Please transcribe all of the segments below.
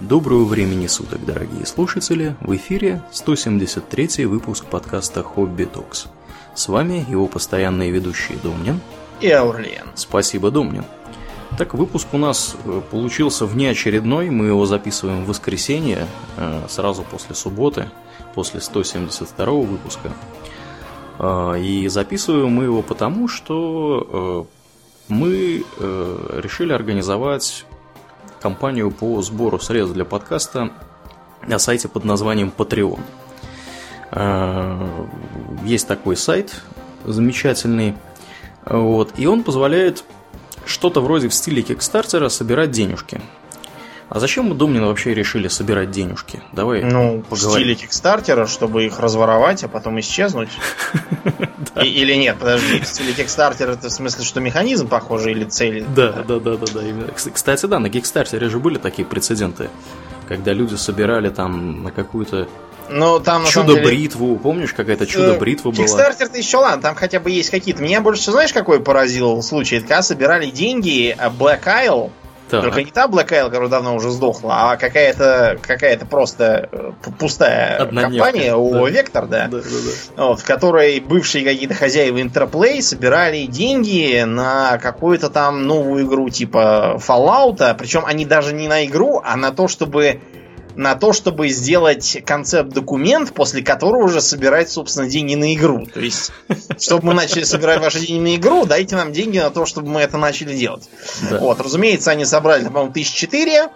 Доброго времени суток, дорогие слушатели! В эфире 173 выпуск подкаста «Хобби Токс». С вами его постоянные ведущие Домнин и Аурлиен. Спасибо, Домнин. Так, выпуск у нас э, получился внеочередной, мы его записываем в воскресенье, э, сразу после субботы, после 172 выпуска. А, и записываем мы его потому, что э, мы решили организовать компанию по сбору средств для подкаста на сайте под названием Patreon. А, есть такой сайт замечательный, вот, и он позволяет что-то вроде в стиле Кикстартера собирать денежки. А зачем мы, Домнин, вообще решили собирать денежки? Давай Ну, стиле Кикстартера, чтобы их разворовать, а потом исчезнуть. Или нет, подожди, в стиле Кикстартера это в смысле, что механизм похожий или цели? Да, да, да, да, да. Кстати, да, на Кикстартере же были такие прецеденты, когда люди собирали там на какую-то ну, там, Чудо-бритву, деле... помнишь, какая-то чудо-бритва была? Кикстартер-то еще ладно, там хотя бы есть какие-то. Меня больше знаешь, какой поразил случай? Когда собирали деньги а Black Isle, так. Только не та Black Isle, которая давно уже сдохла, а какая-то какая просто э, пустая Однодневка. компания у да. Vector, да, да, да, да. Вот, в которой бывшие какие-то хозяева Interplay собирали деньги на какую-то там новую игру типа Fallout, причем они даже не на игру, а на то, чтобы на то, чтобы сделать концепт-документ, после которого уже собирать, собственно, деньги на игру. То есть, чтобы мы начали собирать ваши деньги на игру, дайте нам деньги на то, чтобы мы это начали делать. Да. Вот, разумеется, они собрали, по-моему, тысяч четыре.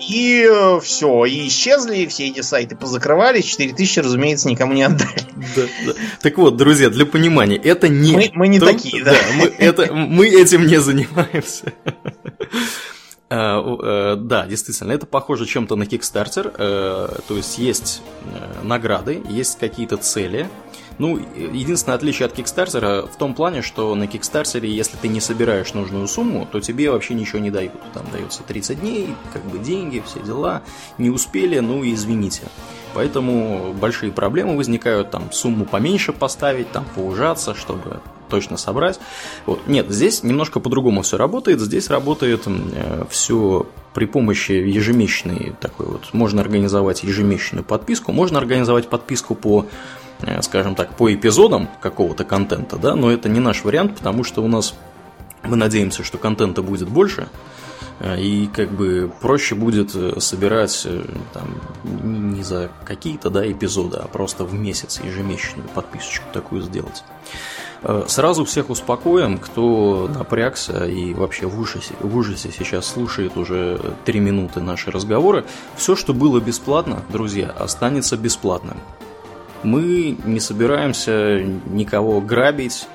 И э, все, и исчезли, все эти сайты позакрывались, 4000, разумеется, никому не отдали. Да, да. Так вот, друзья, для понимания, это не... Мы, мы не то, такие, да. да мы, это, мы этим не занимаемся. Э, э, да, действительно, это похоже чем-то на Kickstarter. Э, то есть есть награды, есть какие-то цели. Ну, единственное отличие от Kickstarter в том плане, что на Kickstarter, если ты не собираешь нужную сумму, то тебе вообще ничего не дают. Там дается 30 дней, как бы деньги, все дела. Не успели, ну извините. Поэтому большие проблемы возникают, там сумму поменьше поставить, там поужаться, чтобы точно собрать. Вот. Нет, здесь немножко по-другому все работает. Здесь работает э, все при помощи ежемесячной такой вот. Можно организовать ежемесячную подписку, можно организовать подписку по скажем так, по эпизодам какого-то контента, да, но это не наш вариант, потому что у нас мы надеемся, что контента будет больше, э, и как бы проще будет э, собирать там, не за какие-то да, эпизоды, а просто в месяц ежемесячную подписочку такую сделать. Э, сразу всех успокоим, кто напрягся и вообще в ужасе, в ужасе сейчас слушает уже три минуты наши разговоры. Все, что было бесплатно, друзья, останется бесплатным. Мы не собираемся никого грабить.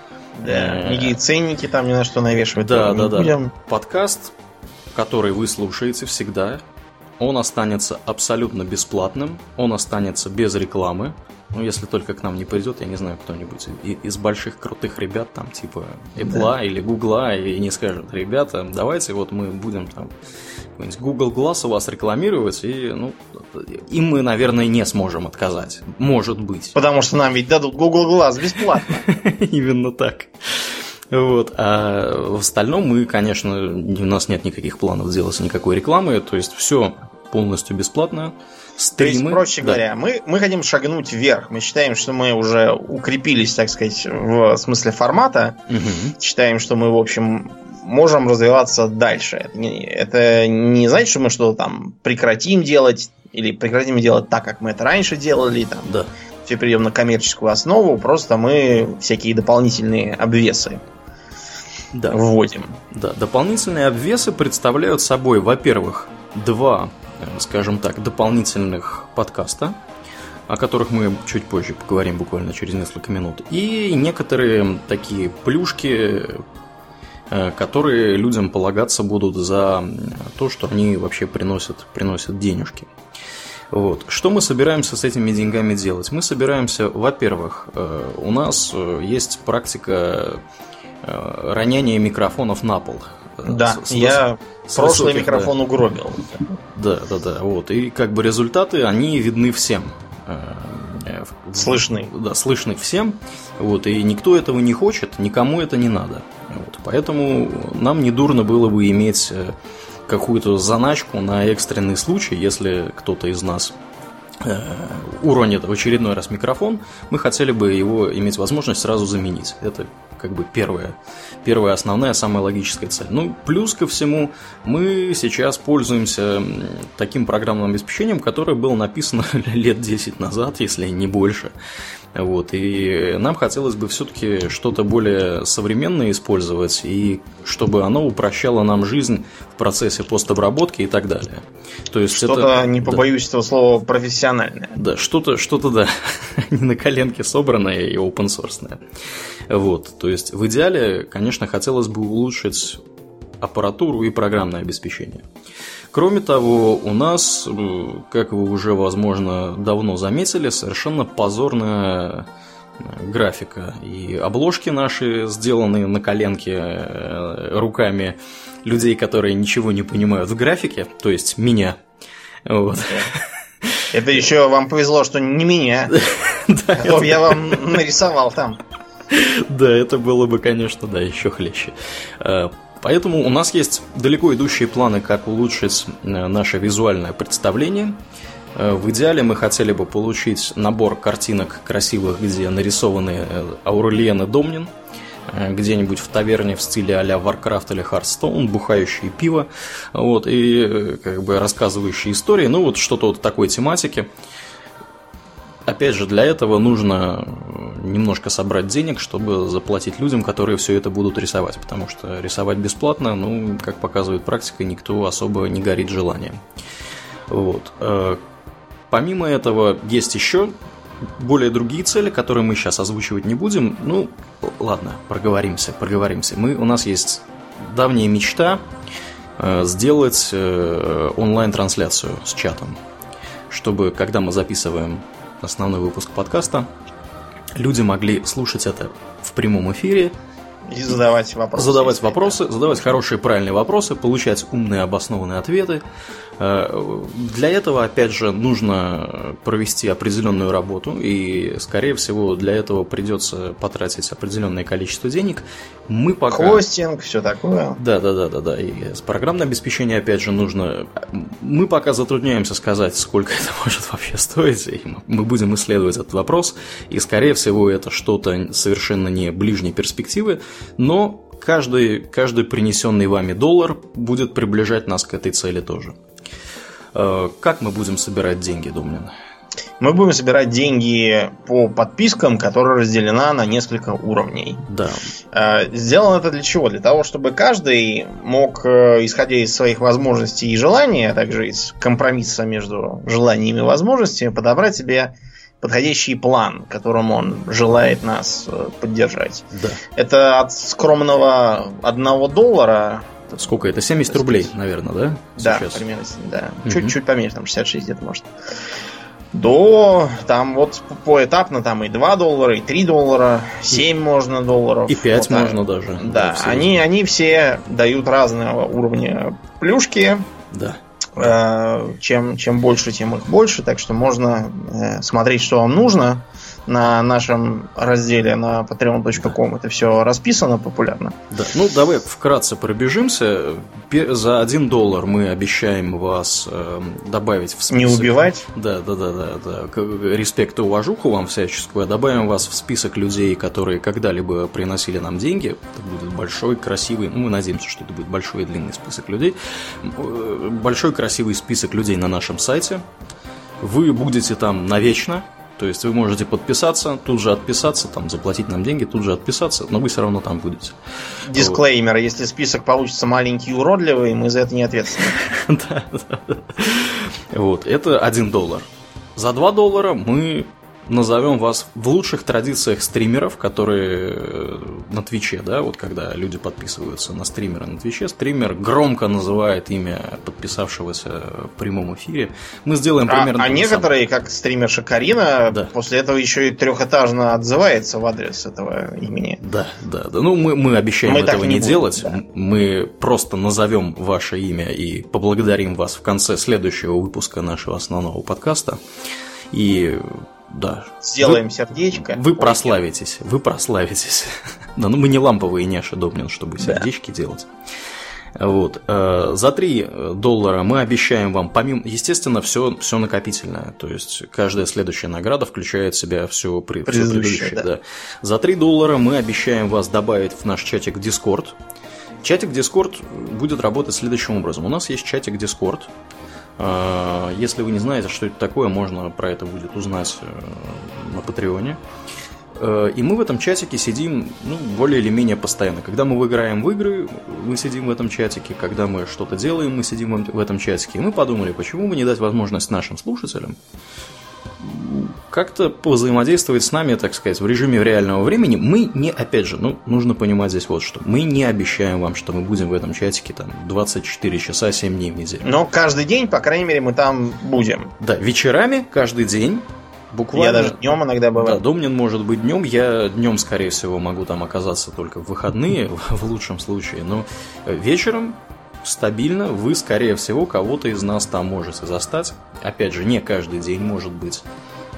Да, э, никакие ценники там ни на что навешивать. Да, да, да. Будем. Подкаст, который вы слушаете всегда, он останется абсолютно бесплатным, он останется без рекламы. Ну, если только к нам не придет, я не знаю, кто-нибудь из больших крутых ребят, там, типа Apple да. или Google, и не скажет, ребята, давайте вот мы будем там Google Glass у вас рекламировать, и, ну, им мы, наверное, не сможем отказать. Может быть. Потому что нам ведь дадут Google Glass бесплатно. Именно так. Вот. А в остальном мы, конечно, у нас нет никаких планов сделать никакой рекламы, то есть все полностью бесплатно. Стримы. То есть, проще да. говоря, мы, мы хотим шагнуть вверх. Мы считаем, что мы уже укрепились, так сказать, в смысле формата. Угу. Считаем, что мы, в общем, можем развиваться дальше. Это не, значит, что мы что-то там прекратим делать или прекратим делать так, как мы это раньше делали. Там, да. Все придем на коммерческую основу, просто мы всякие дополнительные обвесы да. вводим. Да, дополнительные обвесы представляют собой, во-первых, два скажем так, дополнительных подкаста, о которых мы чуть позже поговорим, буквально через несколько минут, и некоторые такие плюшки, э, которые людям полагаться будут за то, что они вообще приносят, приносят денежки. Вот. Что мы собираемся с этими деньгами делать? Мы собираемся, во-первых, э, у нас есть практика роняния микрофонов на пол. Да, с, я с прошлый высоких, микрофон да. угробил. Да, да, да. Вот. И как бы результаты, они видны всем. Э, э, слышны. Да, слышны всем. Вот, и никто этого не хочет, никому это не надо. Вот, поэтому нам не дурно было бы иметь э, какую-то заначку на экстренный случай, если кто-то из нас уронит в очередной раз микрофон, мы хотели бы его иметь возможность сразу заменить. Это как бы первая, первая основная, самая логическая цель. Ну, плюс ко всему, мы сейчас пользуемся таким программным обеспечением, которое было написано лет 10 назад, если не больше. Вот, и нам хотелось бы все-таки что-то более современное использовать, и чтобы оно упрощало нам жизнь в процессе постобработки и так далее. То есть что-то, это, не побоюсь да, этого слова, профессиональное. Да, что-то, что-то, да, не на коленке собранное и open source. Вот, то есть в идеале, конечно, хотелось бы улучшить аппаратуру и программное обеспечение. Кроме того, у нас, э, как вы уже, возможно, давно заметили, совершенно позорная э, графика. И обложки наши сделаны на коленке э, руками людей, которые ничего не понимают в графике, то есть меня. Вот. Это еще вам повезло, что не меня. Да, я вам нарисовал там. Да, это было бы, конечно, да, еще хлеще. Поэтому у нас есть далеко идущие планы, как улучшить э, наше визуальное представление. Э, в идеале мы хотели бы получить набор картинок красивых, где нарисованы э, Аурельен и Домнин, где-нибудь в таверне в стиле а-ля Warcraft или Hearthstone, бухающие пиво, вот, и как бы рассказывающие истории, ну вот что-то вот такой тематики. Опять же, для этого нужно немножко собрать денег, чтобы заплатить людям, которые все это будут рисовать. Потому что рисовать бесплатно, ну, как показывает практика, никто особо не горит желанием. Вот. Э, помимо этого, есть еще более другие цели, которые мы сейчас озвучивать не будем. Ну, ладно, проговоримся, проговоримся. Мы, у нас есть давняя мечта э, сделать э, онлайн-трансляцию с чатом, чтобы, когда мы записываем основной выпуск подкаста. Люди могли слушать это в прямом эфире. И задавать вопросы. Задавать вопросы, задавать хорошие правильные вопросы, получать умные обоснованные ответы. Э, для этого, опять же, нужно провести определенную работу, и, скорее всего, для этого придется потратить определенное количество денег. Мы пока... Хостинг, все такое. Да, да, да, да, да. И с программное обеспечение, опять же, нужно. Мы пока затрудняемся сказать, сколько это может вообще стоить, и мы будем исследовать этот вопрос. И, скорее всего, это что-то совершенно не ближней перспективы, но каждый, каждый принесенный вами доллар будет приближать нас к этой цели тоже. Э, как мы будем собирать деньги, Думнин? Мы будем собирать деньги по подпискам, которая разделена на несколько уровней. Да. Э, сделано это для чего? Для того, чтобы каждый мог, э, исходя из своих возможностей и желаний, а также из компромисса между желаниями и возможностями, подобрать себе подходящий план, которым он желает нас поддержать. Да. Это от скромного одного доллара Сколько это? 70 рублей, наверное, да? Да, Сейчас. примерно, да. Угу. Чуть-чуть поменьше, там 66 где-то может. До, там вот поэтапно, там и 2 доллара, и 3 доллара, 7 и, можно долларов. И 5 вот, можно даже. Да, они, они все дают разного уровня плюшки. Да. Э, чем, чем больше, тем их больше, так что можно э, смотреть, что вам нужно на нашем разделе на patreon.com это все расписано популярно. Да. Ну, давай вкратце пробежимся. За один доллар мы обещаем вас э, добавить в список. Не убивать? Да, да, да, да, да. Респект и уважуху вам всяческую. Добавим вас в список людей, которые когда-либо приносили нам деньги. Это будет большой, красивый, ну, мы надеемся, что это будет большой и длинный список людей. Э, большой, красивый список людей на нашем сайте. Вы будете там навечно, то есть вы можете подписаться, тут же отписаться, там, заплатить нам деньги, тут же отписаться, но вы все равно там будете. Дисклеймер, вот. если список получится маленький и уродливый, мы за это не ответственны. Да, да. Вот, это один доллар. За 2 доллара мы назовем вас в лучших традициях стримеров, которые э, на Твиче, да, вот когда люди подписываются на стримера на Твиче, стример громко называет имя подписавшегося в прямом эфире. Мы сделаем а, примерно. А, а некоторые, самое. как стримерша Карина, да. после этого еще и трехэтажно отзывается в адрес этого имени. Да, да, да. Ну, мы, мы обещаем мы этого не, не делать. Да. Мы просто назовем ваше имя и поблагодарим вас в конце следующего выпуска нашего основного подкаста. И да. Сделаем вы, сердечко. Вы прославитесь, вы прославитесь. да, ну мы не ламповые няши Домнин, чтобы сердечки делать. Вот. Э, за 3 доллара мы обещаем вам, помимо, естественно, все, все накопительное. То есть каждая следующая награда включает в себя все, при, все предыдущее. Да. Да. За 3 доллара мы обещаем вас добавить в наш чатик Discord. Чатик Discord будет работать следующим образом. У нас есть чатик Discord. Э, если вы не знаете, что это такое, можно про это будет узнать э, на Патреоне. Э, и мы в этом чатике сидим ну, более или менее постоянно. Когда мы выиграем в игры, мы сидим в этом чатике. Когда мы что-то делаем, мы сидим в этом чатике. И мы подумали, почему бы не дать возможность нашим слушателям как-то взаимодействовать с нами, так сказать, в режиме реального времени. Мы не, опять же, ну, нужно понимать здесь вот что. Мы не обещаем вам, что мы будем в этом чатике там 24 часа 7 дней в неделю. Но каждый день, по крайней мере, мы там будем. Да, вечерами каждый день Буквально. Я даже днем иногда бываю. Да, Домнин может быть днем. Я днем, скорее всего, могу там оказаться только в выходные, в лучшем случае. Но вечером стабильно вы, скорее всего, кого-то из нас там можете застать. Опять же, не каждый день может быть.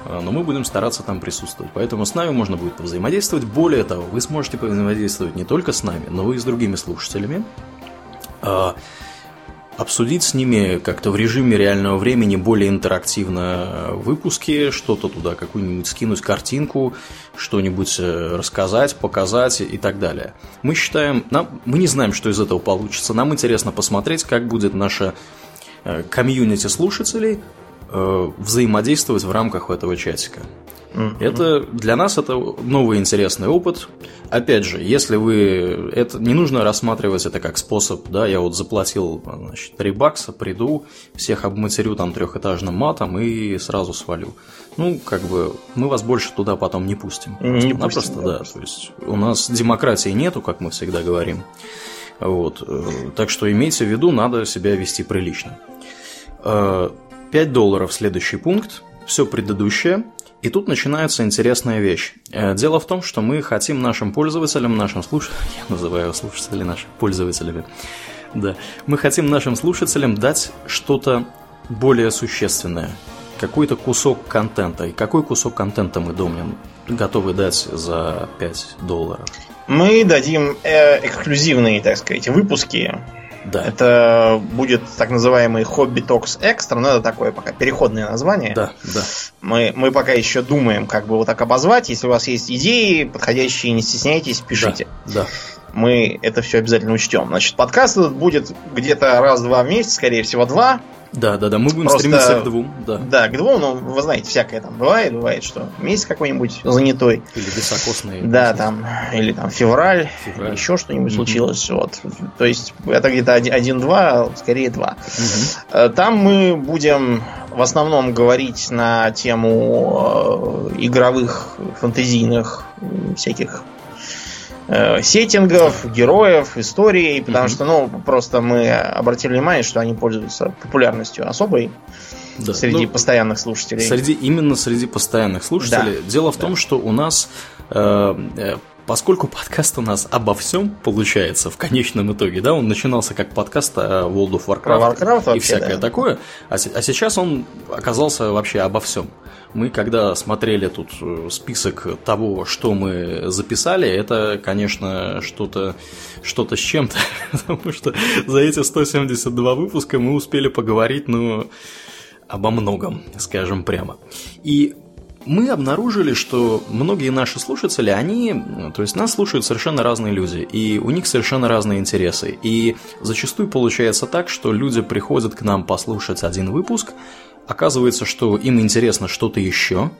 А, но мы будем стараться там присутствовать. Поэтому с нами можно будет взаимодействовать. Более того, вы сможете взаимодействовать не только с нами, но и с другими слушателями. Обсудить с ними как-то в режиме реального времени более интерактивно выпуски, что-то туда, какую-нибудь скинуть картинку, что-нибудь э, рассказать, показать и так далее. Мы считаем, нам, мы не знаем, что из этого получится, нам интересно посмотреть, как будет наша э, комьюнити слушателей взаимодействовать в рамках этого чатика. Mm-hmm. Это для нас это новый интересный опыт. Опять же, если вы это не нужно рассматривать это как способ, да, я вот заплатил значит, 3 бакса, приду, всех обматерю там трехэтажным матом и сразу свалю. Ну, как бы мы вас больше туда потом не пустим. Не Напросто, пустим, да. да. То есть у нас демократии нету, как мы всегда говорим. Вот. Э, так что имейте в виду, надо себя вести прилично. 5 э, долларов следующий пункт. Все предыдущее и тут начинается интересная вещь. Э, дело в том, что мы хотим нашим пользователям, нашим слушателям, я называю слушателей нашими пользователями, да, мы хотим нашим слушателям дать что-то более существенное, какой-то кусок контента. И какой кусок контента мы, Домнин, готовы дать за 5 долларов? Мы дадим э, эксклюзивные, так сказать, выпуски да. Это будет так называемый Hobby Talks Extra, но это такое пока переходное название. Да, да. Мы, мы пока еще думаем, как бы его так обозвать. Если у вас есть идеи подходящие, не стесняйтесь, пишите. Да, да. Мы это все обязательно учтем. Значит, подкаст этот будет где-то раз-два в месяц, скорее всего, два. Да, да, да, мы будем Просто, стремиться к двум, да. Да, к двум, но вы знаете, всякое там бывает, бывает, что месяц какой-нибудь занятой. Или високосный. Да, там, или там февраль, февраль. еще что-нибудь mm-hmm. случилось. Вот. То есть это где-то один-два, скорее два. Mm-hmm. Там мы будем в основном говорить на тему э, игровых, фантазийных всяких э, сеттингов, героев, истории, потому mm-hmm. что, ну, просто мы обратили внимание, что они пользуются популярностью особой да. среди ну, постоянных слушателей. Среди именно среди постоянных слушателей. Да. Дело в да. том, что у нас э, э, Поскольку подкаст у нас обо всем получается в конечном итоге, да, он начинался как подкаст о World of Warcraft, Warcraft вообще, и всякое да. такое, а, а сейчас он оказался вообще обо всем. Мы когда смотрели тут э, список того, что мы записали, это, конечно, что-то что-то с чем-то, потому что за эти 172 выпуска мы успели поговорить, ну, обо многом, скажем прямо. И мы обнаружили, что многие наши слушатели, они, то есть нас слушают совершенно разные люди, и у них совершенно разные интересы. И зачастую получается так, что люди приходят к нам послушать один выпуск, оказывается, что им интересно что-то еще,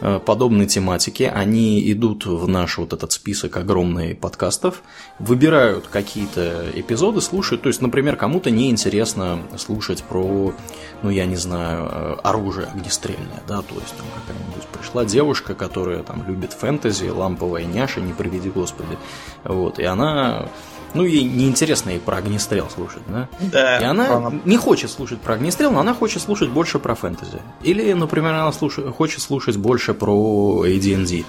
подобной тематики, они идут в наш вот этот список огромный подкастов, выбирают какие-то эпизоды, слушают. То есть, например, кому-то неинтересно слушать про, ну, я не знаю, э, оружие огнестрельное, да, то есть там какая-нибудь пришла девушка, которая там любит фэнтези, ламповая няша, не приведи господи, вот, и она ну, ей неинтересно ей про огнестрел слушать, да? Да. И она она не хочет слушать про огнестрел, но она хочет слушать больше про фэнтези. Или, например, она слушает, хочет слушать больше про AD&D,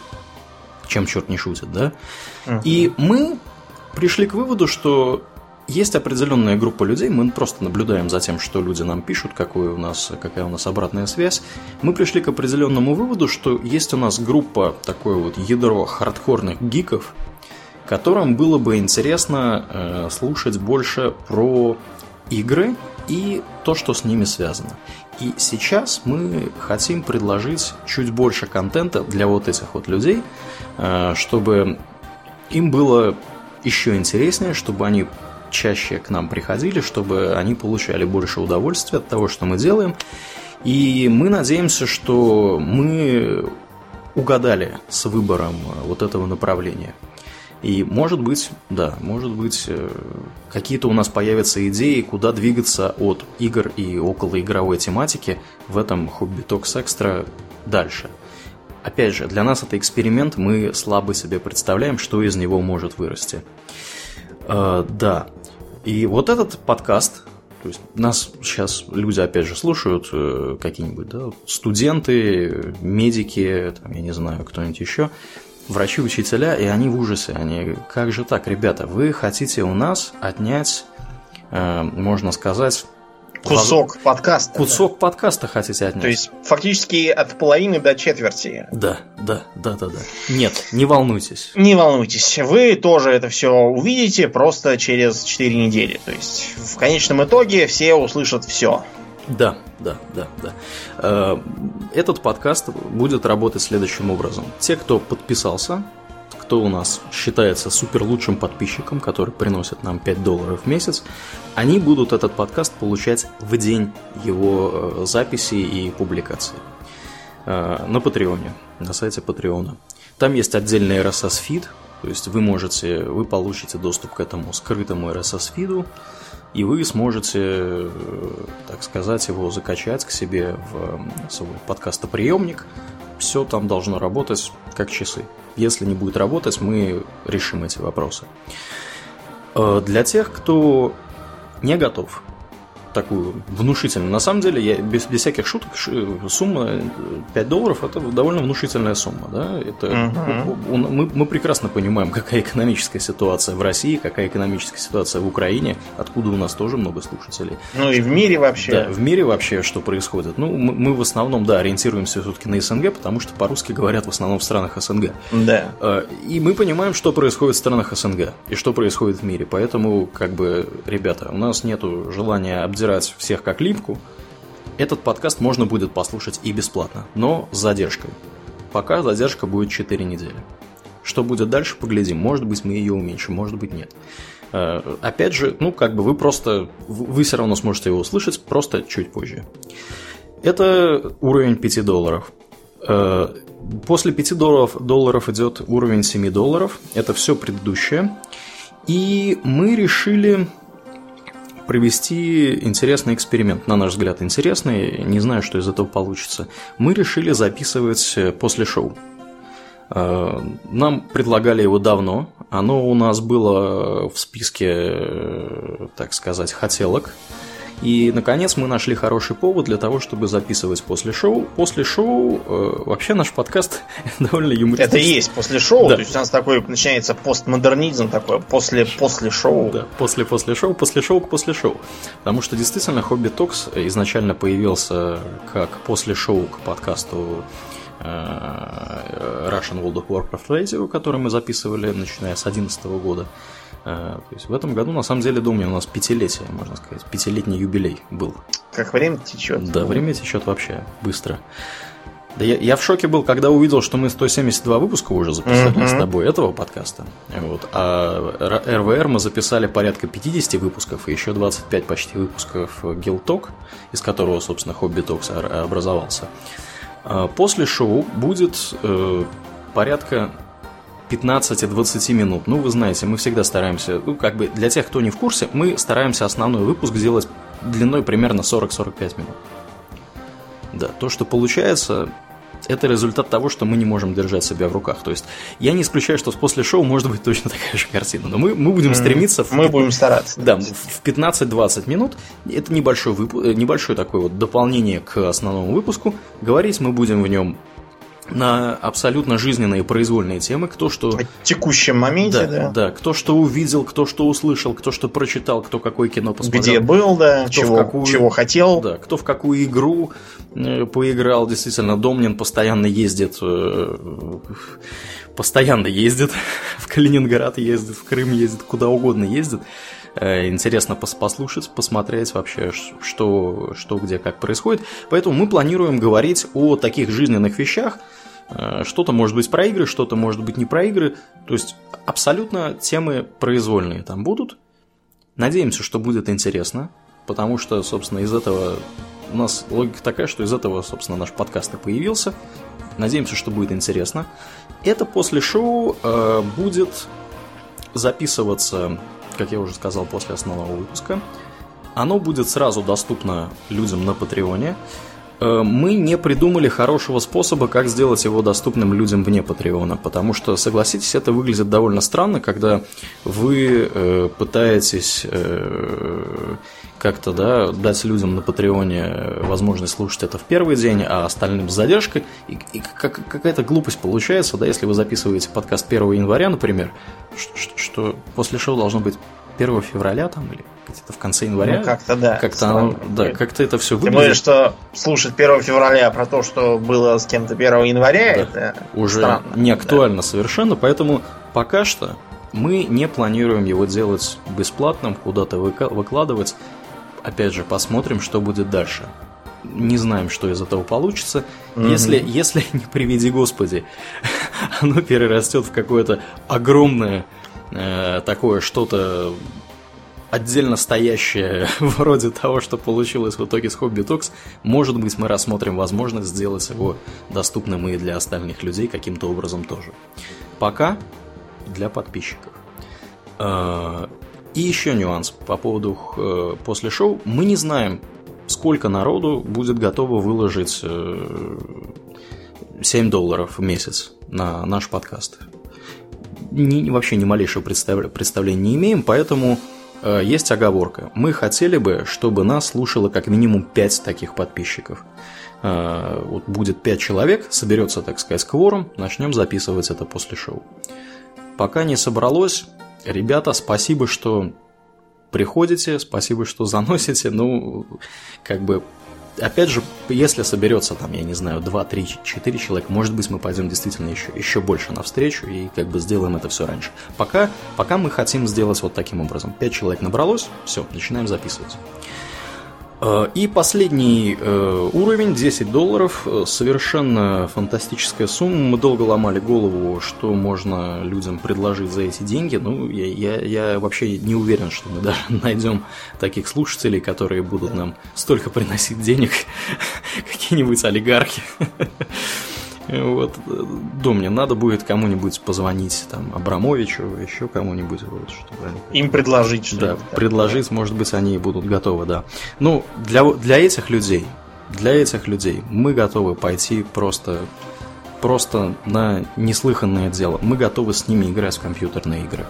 чем черт не шутит, да? Uh-huh. И мы пришли к выводу, что есть определенная группа людей, мы просто наблюдаем за тем, что люди нам пишут, какой у нас, какая у нас обратная связь. Мы пришли к определенному выводу, что есть у нас группа, такое вот ядро хардкорных гиков, которым было бы интересно э, слушать больше про игры и то, что с ними связано. И сейчас мы хотим предложить чуть больше контента для вот этих вот людей, э, чтобы им было еще интереснее, чтобы они чаще к нам приходили, чтобы они получали больше удовольствия от того, что мы делаем. И мы надеемся, что мы угадали с выбором вот этого направления. И может быть, да, может быть, э, какие-то у нас появятся идеи, куда двигаться от игр и околоигровой тематики в этом Hobby Talks Extra дальше. Опять же, для нас это эксперимент, мы слабо себе представляем, что из него может вырасти. Э, да. И вот этот подкаст, то есть нас сейчас люди, опять же, слушают, э, какие-нибудь, да, студенты, медики, там, я не знаю, кто-нибудь еще – врачи, учителя, и они в ужасе. Они, как же так, ребята, вы хотите у нас отнять, э, можно сказать... Кусок подкаста. Кусок да. подкаста хотите отнять. То есть, фактически от половины до четверти. Да, да, да, да, да. Нет, не волнуйтесь. Не волнуйтесь. Вы тоже это все увидите просто через 4 недели. То есть, в конечном итоге все услышат все. Да, да, да, да. Э, этот подкаст будет работать следующим образом. Те, кто подписался, кто у нас считается супер лучшим подписчиком, который приносит нам 5 долларов в месяц, они будут этот подкаст получать в день его э, записи и публикации э, на Патреоне, на сайте Патреона. Там есть отдельный RSS-фид, то есть вы можете, вы получите доступ к этому скрытому RSS-фиду, и вы сможете, э, так сказать, его закачать к себе в свой подкастоприемник. Все там должно работать как часы. Если не будет работать, мы решим эти вопросы. Э, для тех, кто не готов такую внушительную. На самом деле, я без, без всяких шуток, сумма 5 долларов это довольно внушительная сумма. Да? Это, угу. мы, мы прекрасно понимаем, какая экономическая ситуация в России, какая экономическая ситуация в Украине, откуда у нас тоже много слушателей. Ну и в мире вообще. Да, в мире вообще что происходит. Ну, мы, мы в основном, да, ориентируемся все-таки на СНГ, потому что по-русски говорят в основном в странах СНГ. Да. А, и мы понимаем, что происходит в странах СНГ и что происходит в мире. Поэтому, как бы, ребята, у нас нет желания обдирать разбирать всех как липку, этот подкаст можно будет послушать и бесплатно, но с задержкой. Пока задержка будет 4 недели. Что будет дальше, поглядим. Может быть, мы ее уменьшим, может быть, нет. Э, опять же, ну, как бы вы просто, вы все равно сможете его услышать, просто чуть позже. Это уровень 5 долларов. Э, после 5 долларов, долларов идет уровень 7 долларов. Это все предыдущее. И мы решили провести интересный эксперимент, на наш взгляд интересный, не знаю, что из этого получится. Мы решили записывать э, после шоу. Э, нам предлагали его давно, оно у нас было в списке, э, так сказать, хотелок. И, наконец, мы нашли хороший повод для того, чтобы записывать после шоу. После шоу, э, вообще наш подкаст довольно юмористичный. Это и есть после шоу, да. то есть у нас такой начинается постмодернизм такой, после, после шоу. Да, после после шоу, после шоу к после шоу. Потому что действительно Хобби Токс изначально появился как после шоу к подкасту Russian World of Warcraft Radio, который мы записывали начиная с 2011 года. Э, то есть в этом году, на самом деле, думаю, у нас пятилетие, можно сказать, пятилетний юбилей был. Как время течет. Да, время течет вообще быстро. Да я, я в шоке был, когда увидел, что мы 172 выпуска уже записали uh-huh. с тобой этого подкаста. Вот. А РВР мы записали порядка 50 выпусков и еще 25 почти выпусков Гилток, из которого, собственно, Хобби Токс образовался. После шоу будет э, порядка 15-20 минут. Ну, вы знаете, мы всегда стараемся, ну, как бы для тех, кто не в курсе, мы стараемся основной выпуск сделать длиной примерно 40-45 минут. Да, то, что получается, это результат того, что мы не можем держать себя в руках. То есть я не исключаю, что после шоу может быть точно такая же картина, но мы, мы будем стремиться... В, мы будем стараться. Да, в 15-20 минут. Это небольшой, вып... небольшое такое вот дополнение к основному выпуску. Говорить мы будем в нем на абсолютно жизненные произвольные темы, кто что... О текущем моменте, да, да. Да, кто что увидел, кто что услышал, кто что прочитал, кто какое кино посмотрел. Где был, да, чего, в какую, чего хотел. Да, кто в какую игру э, поиграл. Действительно, Домнин постоянно ездит... Э, постоянно ездит в Калининград ездит, в Крым ездит, куда угодно ездит. Э, интересно послушать, посмотреть вообще, что, что где, как происходит. Поэтому мы планируем говорить о таких жизненных вещах, что-то может быть про игры, что-то может быть не про игры. То есть абсолютно темы произвольные там будут. Надеемся, что будет интересно, потому что, собственно, из этого у нас логика такая, что из этого, собственно, наш подкаст и появился. Надеемся, что будет интересно. Это после шоу э, будет записываться, как я уже сказал, после основного выпуска. Оно будет сразу доступно людям на Патреоне. Э, мы не придумали хорошего способа, как сделать его доступным людям вне Патреона, потому что, согласитесь, это выглядит довольно странно, когда вы э, пытаетесь э, как-то да, дать людям на Патреоне возможность слушать это в первый день, а остальным с задержкой. И, и как, какая-то глупость получается, да, если вы записываете подкаст 1 января, например, что, что после шоу должно быть 1 февраля там или где-то в конце января. Ну, как-то да. Как-то, оно, да, как-то это все выглядит. Тем более, что слушать 1 февраля про то, что было с кем-то 1 января, да. это уже странно. не актуально да. совершенно, поэтому пока что мы не планируем его делать бесплатным, куда-то выкладывать. Опять же, посмотрим, что будет дальше. Не знаем, что из этого получится. Угу. Если, если, не приведи Господи, оно перерастет в какое-то огромное э, такое что-то отдельно стоящее, вроде того, что получилось в итоге с Хобби Токс, может быть, мы рассмотрим возможность сделать его доступным и для остальных людей каким-то образом тоже. Пока для подписчиков. А, и еще нюанс по поводу э, после шоу. Мы не знаем, сколько народу будет готово выложить 7 э, долларов в месяц на наш подкаст. Ни, вообще ни малейшего представления не имеем, поэтому Э, есть оговорка. Мы хотели бы, чтобы нас слушало как минимум 5 таких подписчиков. Э, вот будет 5 человек, соберется, так сказать, кворум, начнем записывать это после шоу. Пока не собралось, ребята, спасибо, что приходите, спасибо, что заносите. Ну, как бы опять же, если соберется там, я не знаю, 2, 3, 4 человека, может быть, мы пойдем действительно еще, еще больше навстречу и как бы сделаем это все раньше. Пока, пока мы хотим сделать вот таким образом. 5 человек набралось, все, начинаем записывать. Э, и последний э, уровень, 10 долларов, э, совершенно фантастическая сумма. Мы долго ломали голову, что можно людям предложить за эти деньги. Ну, я, я, я вообще не уверен, что мы даже найдем таких слушателей, которые будут нам столько приносить денег, какие-нибудь олигархи. Вот, Домне, надо будет кому-нибудь позвонить, там, Абрамовичу, еще кому-нибудь, вот, чтобы Им предложить что-то. Да, предложить, может быть, они будут готовы, да. Ну, для, для этих людей, для этих людей мы готовы пойти просто, просто на неслыханное дело. Мы готовы с ними играть в компьютерные игры.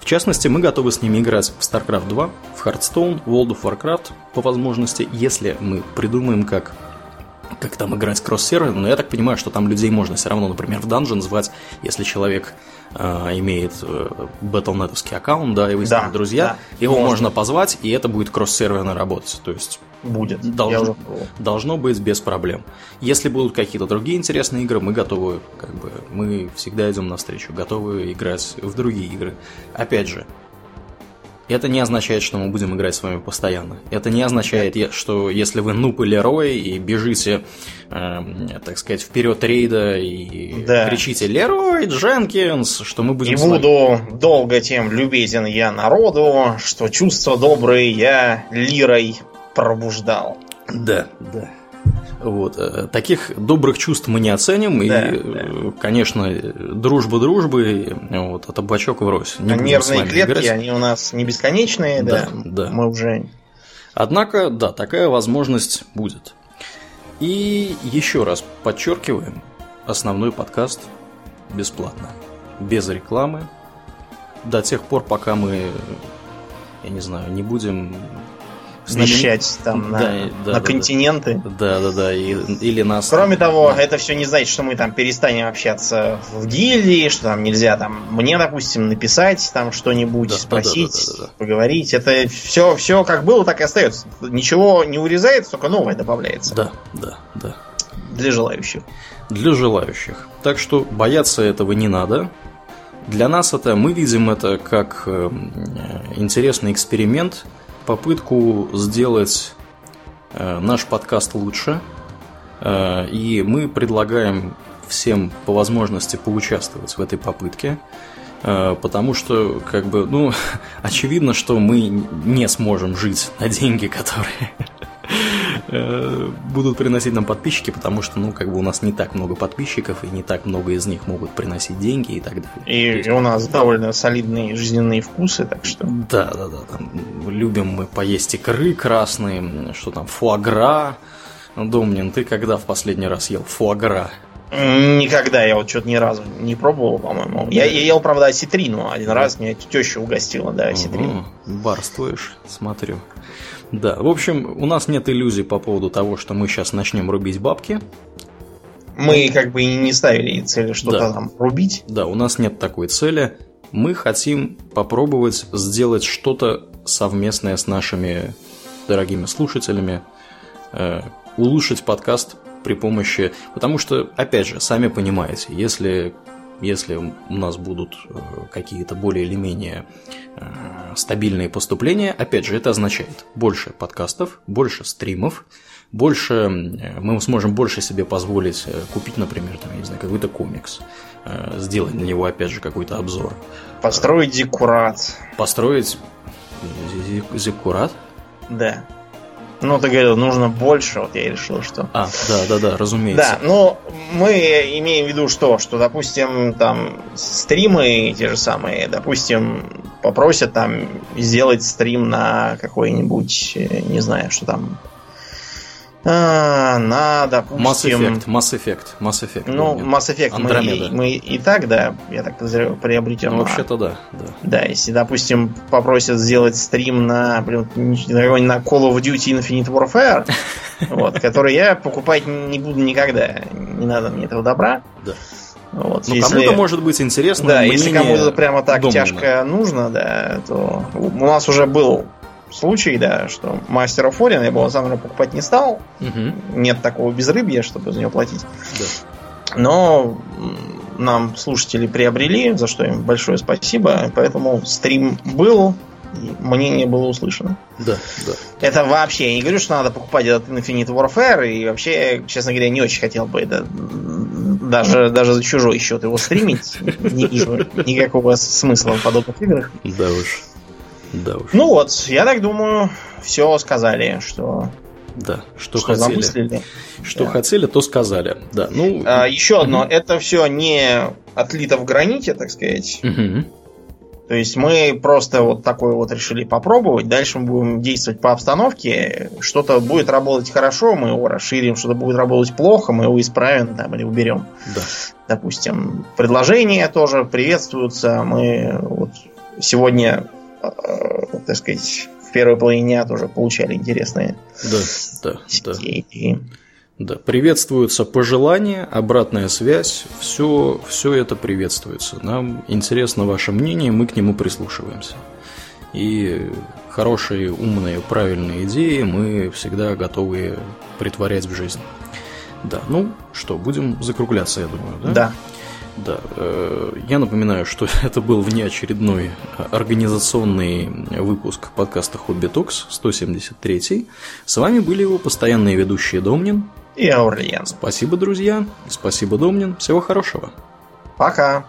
В частности, мы готовы с ними играть в StarCraft 2, в Hearthstone, World of Warcraft, по возможности, если мы придумаем, как как там играть кросс-сервер, но я так понимаю, что там людей можно все равно, например, в данжен звать, если человек э, имеет э, Battle.net аккаунт, да, и вы с да, друзья, да, его можно. можно позвать, и это будет кросс-серверно работать, то есть будет. Должно, должно быть без проблем. Если будут какие-то другие интересные игры, мы готовы, как бы, мы всегда идем навстречу, готовы играть в другие игры. Опять же, это не означает, что мы будем играть с вами постоянно. Это не означает, что если вы нуп или рой и бежите, э, так сказать, вперед рейда и да. кричите «Лерой Дженкинс», что мы будем... И буду долго тем любезен я народу, что чувства добрые я лирой пробуждал. Да, да. Вот. Э, таких добрых чувств мы не оценим. Да, и, да. Э, конечно, дружба дружбы, вот, а табачок врозь. Не а нервные клетки, играть. они у нас не бесконечные, да, да. Мы уже. Однако, да, такая возможность будет. И еще раз подчеркиваем, основной подкаст бесплатно. Без рекламы. До тех пор, пока мы, я не знаю, не будем смещать там на, да, да, на да, континенты. Да, да, да. И, или нас. Кроме того, да. это все не значит, что мы там перестанем общаться в гильдии, что там нельзя там мне, допустим, написать там что-нибудь, да, спросить, да, да, да, да, да. поговорить. Это все, все как было, так и остается. Ничего не урезается, только новое добавляется. Да, да, да. Для желающих. Для желающих. Так что бояться этого не надо. Для нас это, мы видим это как э, интересный эксперимент, попытку сделать э, наш подкаст лучше. Э, и мы предлагаем всем по возможности поучаствовать в этой попытке. Потому что, как бы, ну, очевидно, что мы не сможем жить на деньги, которые Э, будут приносить нам подписчики, потому что, ну, как бы у нас не так много подписчиков, и не так много из них могут приносить деньги и так далее. И, есть, у нас довольно солидные жизненные вкусы, так что... Да, да, да. Там, любим мы поесть икры красные, что там, фуагра. Домнин, ты когда в последний раз ел фуагра? Никогда, я вот что-то ни разу не пробовал, по-моему. Я, я ел, правда, осетрину. Один раз меня теща угостила, да, осетрину. Угу. Барствуешь, смотрю. Да, в общем, у нас нет иллюзий по поводу того, что мы сейчас начнем рубить бабки. Мы как бы и не ставили цели что-то да. там рубить. Да, у нас нет такой цели. Мы хотим попробовать сделать что-то совместное с нашими дорогими слушателями, э, улучшить подкаст при помощи... Потому что, опять же, сами понимаете, если если у нас будут э, какие-то более или менее э, стабильные поступления, опять же, это означает больше подкастов, больше стримов, больше э, мы сможем больше себе позволить купить, например, там, я не знаю, какой-то комикс, сделать на него, опять же, какой-то обзор. Построить декурат. Построить зекурат? Да. Ну, ты говорил, нужно больше, вот я решил, что... А, да, да, да, разумеется. Да, но мы имеем в виду что? Что, допустим, там стримы те же самые, допустим, попросят там сделать стрим на какой-нибудь, э, не знаю, что там, а, на, допустим... Mass Effect, Mass Effect, Mass Effect. Ну, помню. Mass Effect мы, мы и так, да, я так подозреваю, приобретем. Ну, вообще-то да, да. Да, если, допустим, попросят сделать стрим на, блин, на Call of Duty Infinite Warfare, вот, который я покупать не буду никогда. Не надо мне этого добра. Да. Вот, ну, если... кому-то может быть интересно. Да, если кому-то прямо так Домнина. тяжко нужно, да, то у нас уже был случай, да, что Мастер of Orient я бы сам покупать не стал. Угу. Нет такого безрыбья, чтобы за него платить. Да. Но нам слушатели приобрели, за что им большое спасибо. Поэтому стрим был, и мнение было услышано. Да, да. Это вообще, я не говорю, что надо покупать этот Infinite Warfare, и вообще, честно говоря, не очень хотел бы это даже, даже за чужой счет его стримить. Не вижу никакого смысла в подобных играх. Да уж. Да уж. Ну вот, я так думаю, все сказали, что да, что, что хотели. Замыслили. Что да. хотели, то сказали. Да, ну. А, еще одно, угу. это все не отлито в граните, так сказать. Угу. То есть мы просто вот такое вот решили попробовать. Дальше мы будем действовать по обстановке. Что-то будет работать хорошо, мы его расширим. Что-то будет работать плохо, мы его исправим там, или уберем. Да. Допустим, предложения тоже приветствуются. Мы вот сегодня Э, так сказать, в первой половине дня тоже получали интересные да, да, да. И... Да, приветствуются пожелания, обратная связь, все, все это приветствуется. Нам интересно ваше мнение, мы к нему прислушиваемся. И хорошие, умные, правильные идеи мы всегда готовы притворять в жизнь. Да, ну что, будем закругляться, я думаю, да? Да. Да, э, я напоминаю, что это был внеочередной организационный выпуск подкаста Хобби Токс 173. С вами были его постоянные ведущие Домнин и Аурлиен. Спасибо, друзья. Спасибо, Домнин. Всего хорошего. Пока.